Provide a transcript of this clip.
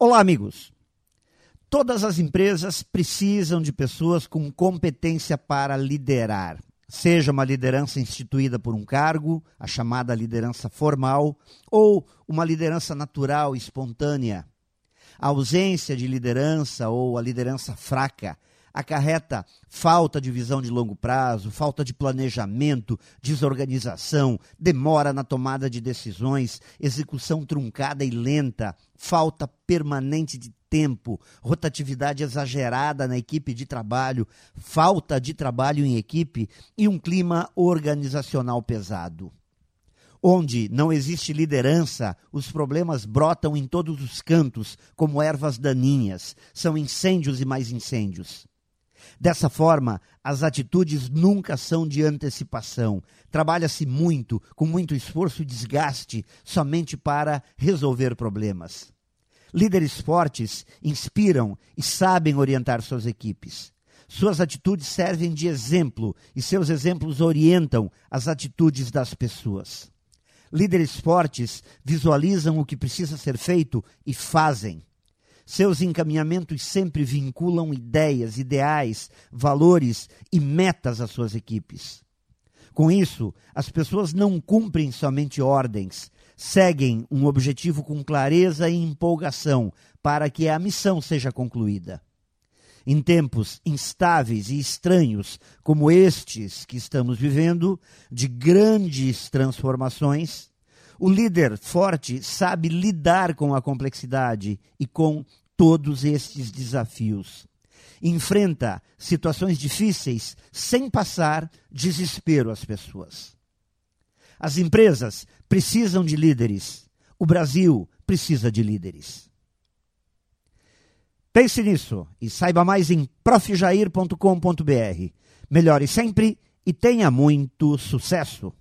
Olá, amigos. Todas as empresas precisam de pessoas com competência para liderar. Seja uma liderança instituída por um cargo, a chamada liderança formal, ou uma liderança natural, espontânea. A ausência de liderança ou a liderança fraca acarreta falta de visão de longo prazo, falta de planejamento, desorganização, demora na tomada de decisões, execução truncada e lenta, falta permanente de tempo, rotatividade exagerada na equipe de trabalho, falta de trabalho em equipe e um clima organizacional pesado. Onde não existe liderança, os problemas brotam em todos os cantos, como ervas daninhas. São incêndios e mais incêndios. Dessa forma, as atitudes nunca são de antecipação. Trabalha-se muito, com muito esforço e desgaste, somente para resolver problemas. Líderes fortes inspiram e sabem orientar suas equipes. Suas atitudes servem de exemplo e seus exemplos orientam as atitudes das pessoas. Líderes fortes visualizam o que precisa ser feito e fazem. Seus encaminhamentos sempre vinculam ideias, ideais, valores e metas às suas equipes. Com isso, as pessoas não cumprem somente ordens, seguem um objetivo com clareza e empolgação para que a missão seja concluída. Em tempos instáveis e estranhos como estes que estamos vivendo, de grandes transformações, o líder forte sabe lidar com a complexidade e com todos estes desafios. Enfrenta situações difíceis sem passar desespero às pessoas. As empresas precisam de líderes. O Brasil precisa de líderes. Pense nisso e saiba mais em profjair.com.br. Melhore sempre e tenha muito sucesso!